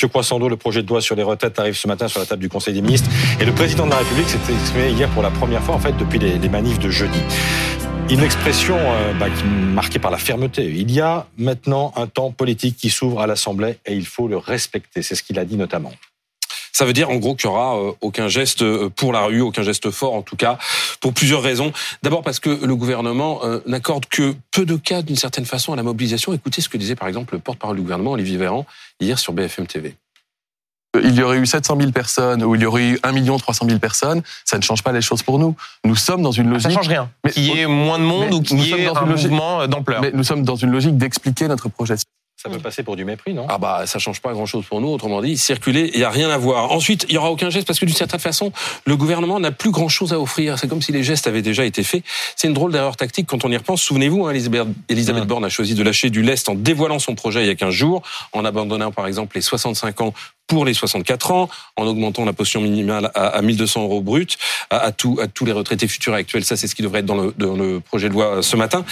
Mathieu Croissando, le projet de loi sur les retraites arrive ce matin sur la table du Conseil des ministres. Et le président de la République s'était exprimé hier pour la première fois, en fait, depuis les, manifs de jeudi. Une expression euh, bah, marquée par la fermeté. Il y a maintenant un temps politique qui s'ouvre à l'Assemblée et il faut le respecter. C'est ce qu'il a dit notamment. Ça veut dire en gros qu'il y aura euh, aucun geste euh, pour la rue, aucun geste fort en tout cas, pour plusieurs raisons. D'abord parce que le gouvernement euh, n'accorde que peu de cas d'une certaine façon à la mobilisation. Écoutez ce que disait par exemple le porte-parole du gouvernement, Olivier Véran, hier sur BFM TV il y aurait eu 700 000 personnes ou il y aurait eu 1 300 000 personnes, ça ne change pas les choses pour nous. Nous sommes dans une logique. Ça change rien. Mais, qu'il y ait moins de monde ou qu'il y ait un mouvement d'ampleur. Mais nous sommes dans une logique d'expliquer notre projet. Ça peut passer pour du mépris, non? Ah bah ça change pas grand-chose pour nous. Autrement dit, circuler, il y a rien à voir. Ensuite, il y aura aucun geste parce que d'une certaine façon, le gouvernement n'a plus grand-chose à offrir. C'est comme si les gestes avaient déjà été faits. C'est une drôle d'erreur tactique quand on y repense. Souvenez-vous, hein, Elisabeth, Elisabeth Borne a choisi de lâcher du lest en dévoilant son projet il y a 15 jours, en abandonnant par exemple les 65 ans pour les 64 ans, en augmentant la potion minimale à, à 1200 euros brut à, tous les retraités futurs et actuels. Ça, c'est ce qui devrait être dans le, projet de loi euh, ce matin.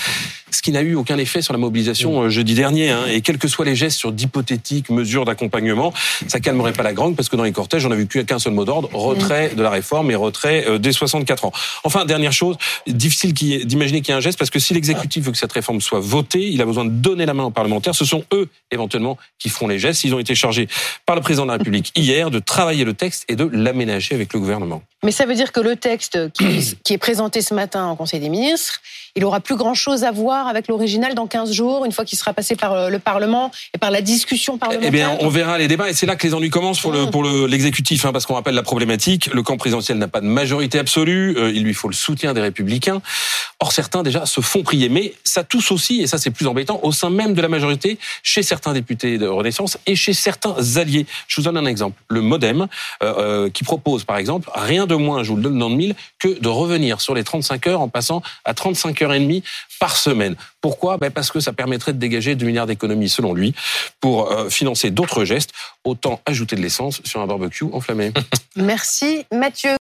Ce qui n'a eu aucun effet sur la mobilisation euh, jeudi dernier. Hein. Et quels que soient les gestes sur d'hypothétiques mesures d'accompagnement, ça calmerait pas la grogne parce que dans les cortèges, on a vu qu'un seul mot d'ordre retrait de la réforme et retrait euh, des 64 ans. Enfin, dernière chose, difficile d'imaginer qu'il y ait un geste parce que si l'exécutif veut que cette réforme soit votée, il a besoin de donner la main aux parlementaires. Ce sont eux éventuellement qui feront les gestes. Ils ont été chargés par le président la République hier de travailler le texte et de l'aménager avec le gouvernement. Mais ça veut dire que le texte qui, qui est présenté ce matin en Conseil des ministres, il aura plus grand-chose à voir avec l'original dans 15 jours, une fois qu'il sera passé par euh, le Parlement et par la discussion parlementaire Eh bien, on verra les débats et c'est là que les ennuis commencent pour le mmh. pour l'exécutif, hein, parce qu'on rappelle la problématique. Le camp présidentiel n'a pas de majorité absolue, euh, il lui faut le soutien des Républicains. Or, certains déjà se font prier, mais ça touche aussi, et ça c'est plus embêtant, au sein même de la majorité, chez certains députés de Renaissance et chez certains alliés. Je vous donne un exemple. Le MoDem, euh, qui propose par exemple rien de moins, je vous le donne dans le mille, que de revenir sur les 35 heures en passant à 35 heures et demie par semaine. Pourquoi? Ben Parce que ça permettrait de dégager 2 milliards d'économies, selon lui, pour euh, financer d'autres gestes. Autant ajouter de l'essence sur un barbecue enflammé. Merci Mathieu.